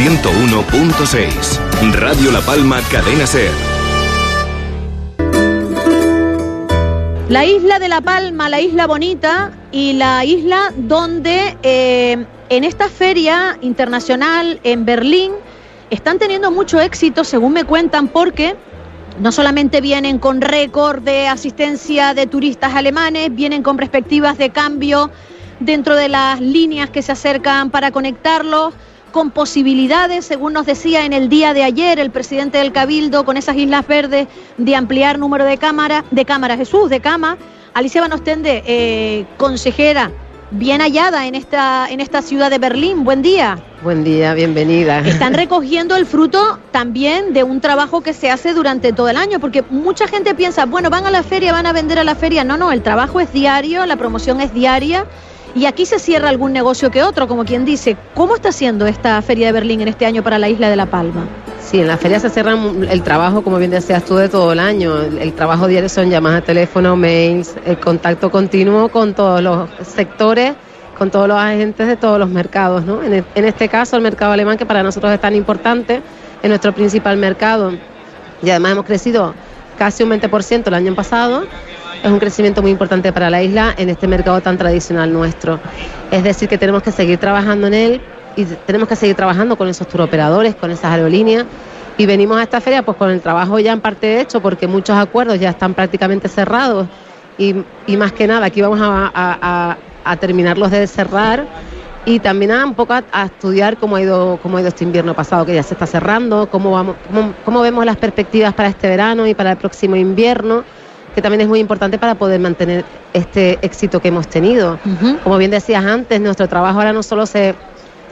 101.6 Radio La Palma Cadena Ser. La isla de La Palma, la isla bonita y la isla donde eh, en esta feria internacional en Berlín están teniendo mucho éxito, según me cuentan, porque no solamente vienen con récord de asistencia de turistas alemanes, vienen con perspectivas de cambio dentro de las líneas que se acercan para conectarlos, con posibilidades, según nos decía en el día de ayer el presidente del Cabildo, con esas Islas Verdes, de ampliar número de cámaras, de cámaras, Jesús, de cama. Alicia Van Ostende, eh, consejera, bien hallada en esta, en esta ciudad de Berlín. Buen día. Buen día, bienvenida. Están recogiendo el fruto también de un trabajo que se hace durante todo el año, porque mucha gente piensa, bueno, van a la feria, van a vender a la feria. No, no, el trabajo es diario, la promoción es diaria. Y aquí se cierra algún negocio que otro, como quien dice. ¿Cómo está siendo esta feria de Berlín en este año para la isla de La Palma? Sí, en la feria se cierra el trabajo, como bien decías tú, de todo el año. El, trabajo diario son llamadas a teléfono, mails, el contacto continuo con todos los sectores, con todos los agentes de todos los mercados. ¿no? En, en este caso, el mercado alemán, que para nosotros es tan importante, es nuestro principal mercado. Y además hemos crecido casi un 20% el año pasado es un crecimiento muy importante para la isla en este mercado tan tradicional nuestro. Es decir, que tenemos que seguir trabajando en él y tenemos que seguir trabajando con esos turoperadores, con esas aerolíneas. Y venimos a esta feria pues con el trabajo ya en parte hecho, porque muchos acuerdos ya están prácticamente cerrados y, más que nada aquí vamos a, terminarlos de cerrar y también a un poco a, estudiar cómo ha ido cómo ha ido este invierno pasado que ya se está cerrando, cómo vamos cómo vemos las perspectivas para este verano y para el próximo invierno que también es muy importante para poder mantener este éxito que hemos tenido. Como bien decías antes, nuestro trabajo ahora no solo se,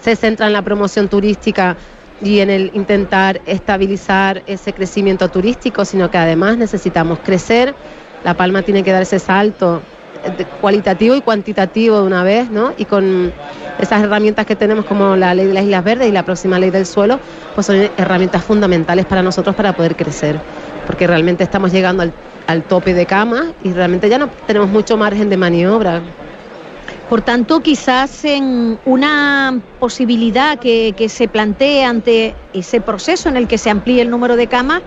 se centra en la promoción turística y en el intentar estabilizar ese crecimiento turístico, sino que además necesitamos crecer. La Palma tiene que dar ese salto cualitativo y cuantitativo de una vez, ¿no? Y con esas herramientas que tenemos como la ley de las Islas Verdes y la próxima ley del suelo, pues son herramientas fundamentales para nosotros para poder crecer, porque realmente estamos llegando al al tope de cama y realmente ya no tenemos mucho margen de maniobra. Por tanto, quizás en una posibilidad que, se plantee ante ese proceso en el que se amplíe el número de camas,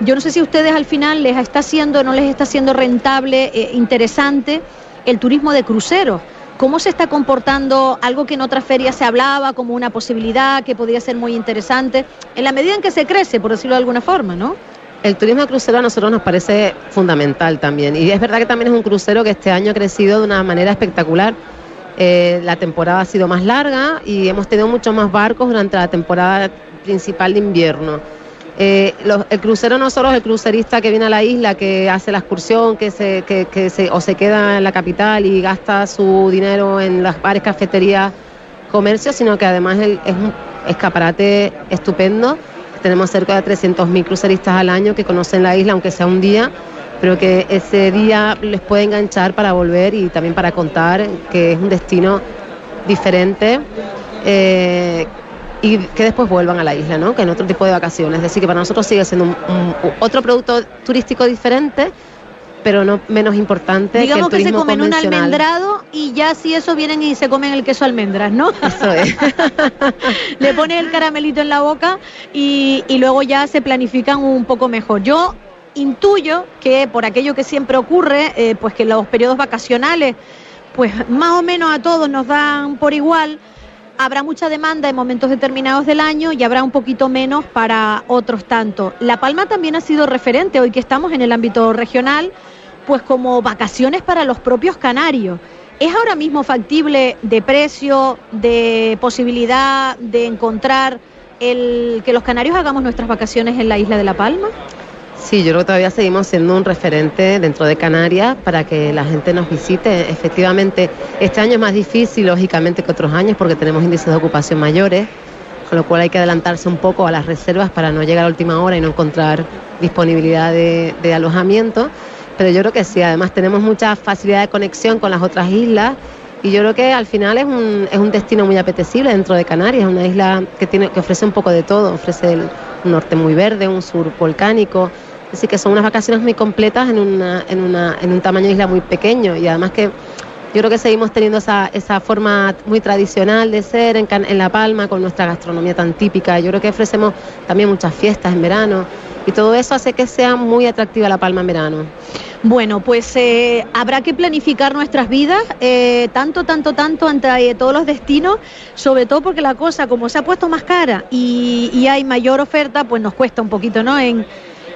yo no sé si a ustedes al final les está haciendo, no les está haciendo rentable, eh, interesante el turismo de cruceros. ¿Cómo se está comportando algo que en otras ferias se hablaba como una posibilidad que podría ser muy interesante, en la medida en que se crece, por decirlo de alguna forma, ¿no? El turismo de crucero a nosotros nos parece fundamental también. Y es verdad que también es un crucero que este año ha crecido de una manera espectacular. Eh, la temporada ha sido más larga y hemos tenido muchos más barcos durante la temporada principal de invierno. Eh, el crucero no solo es el crucerista que viene a la isla, que hace la excursión, que se, que, se, o se queda en la capital y gasta su dinero en las bares, cafeterías, comercio, sino que además es un escaparate estupendo tenemos cerca de 300.000 cruceristas al año que conocen la isla, aunque sea un día, pero que ese día les puede enganchar para volver y también para contar que es un destino diferente. Eh, y que después vuelvan a la isla, ¿no? que en otro tipo de vacaciones. Es decir, que para nosotros sigue siendo otro producto turístico diferente, pero no menos importante. Digamos que, se comen un almendrado y ya si eso vienen y se comen el queso almendras, ¿no? Eso es. Le pones el caramelito en la boca y, luego ya se planifican un poco mejor. Yo intuyo que por aquello que siempre ocurre, eh, pues que los periodos vacacionales, pues más o menos a todos nos dan por igual habrá mucha demanda en momentos determinados del año y habrá un poquito menos para otros tanto. La Palma también ha sido referente, hoy que estamos en el ámbito regional, pues como vacaciones para los propios canarios. ¿Es ahora mismo factible de precio, de posibilidad de encontrar el que los canarios hagamos nuestras vacaciones en la isla de La Palma? Sí, yo creo que todavía seguimos siendo un referente dentro de Canarias para que la gente nos visite. Efectivamente, este año es más difícil, lógicamente, que otros años porque tenemos índices de ocupación mayores, con lo cual hay que adelantarse un poco a las reservas para no llegar a última hora y no encontrar disponibilidad de, de alojamiento. Pero yo creo que sí, además tenemos mucha facilidad de conexión con las otras islas y yo creo que al final es un, es un destino muy apetecible dentro de Canarias, una isla que, tiene, que ofrece un poco de todo, ofrece el, norte muy verde, un sur volcánico, así que son unas vacaciones muy completas en, una, en, una, en un tamaño de isla muy pequeño y además que yo creo que seguimos teniendo esa, esa forma muy tradicional de ser en, en La Palma con nuestra gastronomía tan típica, yo creo que ofrecemos también muchas fiestas en verano y todo eso hace que sea muy atractiva La Palma en verano. Bueno, pues eh, habrá que planificar nuestras vidas, eh, tanto, tanto, tanto ante eh, todos los destinos, sobre todo porque la cosa, como se ha puesto más cara y, hay mayor oferta, pues nos cuesta un poquito, ¿no? En,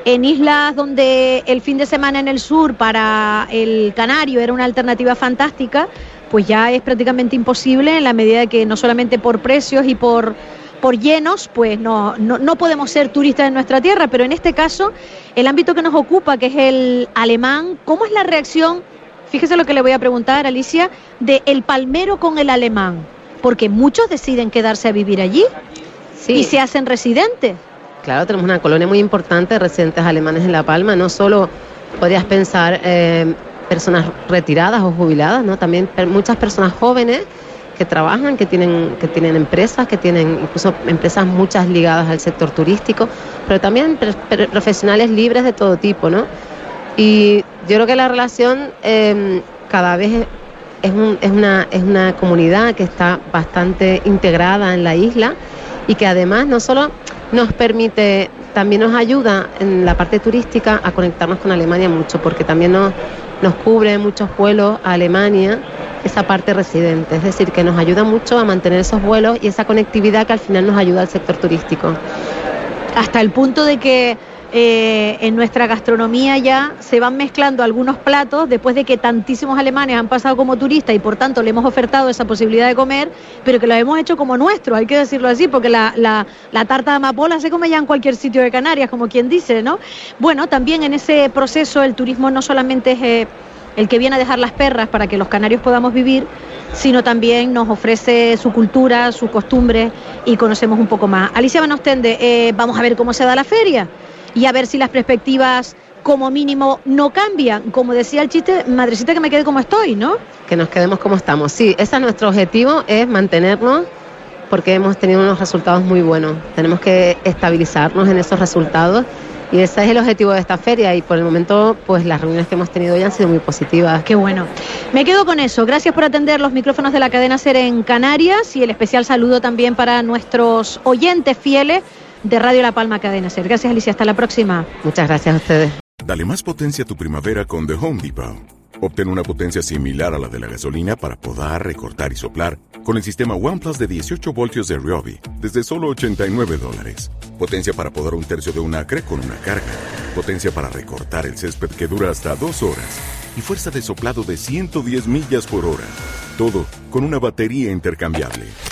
en islas donde el fin de semana en el sur para el canario era una alternativa fantástica, pues ya es prácticamente imposible en la medida de que no solamente por precios y por por llenos, pues no, no, no, podemos ser turistas en nuestra tierra, pero en este caso, el ámbito que nos ocupa, que es el alemán, ¿cómo es la reacción? Fíjese lo que le voy a preguntar, Alicia, de el palmero con el alemán, porque muchos deciden quedarse a vivir allí sí. y se hacen residentes. Claro, tenemos una colonia muy importante de residentes alemanes en La Palma, no solo podrías pensar eh, personas retiradas o jubiladas, ¿no? también muchas personas jóvenes que trabajan, que tienen, que tienen empresas, que tienen incluso empresas muchas ligadas al sector turístico, pero también profesionales libres de todo tipo, ¿no? Y yo creo que la relación eh, cada vez es, un, es, una, es una comunidad que está bastante integrada en la isla y que además no solo nos permite, también nos ayuda en la parte turística a conectarnos con Alemania mucho, porque también nos, nos cubre muchos vuelos a Alemania esa parte residente, es decir, que nos ayuda mucho a mantener esos vuelos y esa conectividad que al final nos ayuda al sector turístico. Hasta el punto de que eh, en nuestra gastronomía ya se van mezclando algunos platos después de que tantísimos alemanes han pasado como turistas y por tanto le hemos ofertado esa posibilidad de comer, pero que lo hemos hecho como nuestro, hay que decirlo así, porque la, la, tarta de amapola se come ya en cualquier sitio de Canarias, como quien dice, ¿no? Bueno, también en ese proceso el turismo no solamente es... Eh, el que viene a dejar las perras para que los canarios podamos vivir, sino también nos ofrece su cultura, sus costumbres y conocemos un poco más. Alicia Van Ostende, eh, vamos a ver cómo se da la feria y a ver si las perspectivas como mínimo no cambian. Como decía el chiste, madrecita que me quede como estoy, ¿no? Que nos quedemos como estamos. Sí, ese es nuestro objetivo, es mantenernos porque hemos tenido unos resultados muy buenos. Tenemos que estabilizarnos en esos resultados y ese es el objetivo de esta feria y por el momento pues las reuniones que hemos tenido hoy han sido muy positivas. Qué bueno. Me quedo con eso. Gracias por atender los micrófonos de la cadena SER en Canarias y el especial saludo también para nuestros oyentes fieles de Radio La Palma Cadena SER. Gracias Alicia, hasta la próxima. Muchas gracias a ustedes. Dale más potencia a tu primavera con The Home Depot. Obtén una potencia similar a la de la gasolina para podar, recortar y soplar con el sistema OnePlus de 18 voltios de Ryobi desde solo 89 dólares. Potencia para podar un tercio de un acre con una carga. Potencia para recortar el césped que dura hasta dos horas. Y fuerza de soplado de 110 millas por hora. Todo con una batería intercambiable.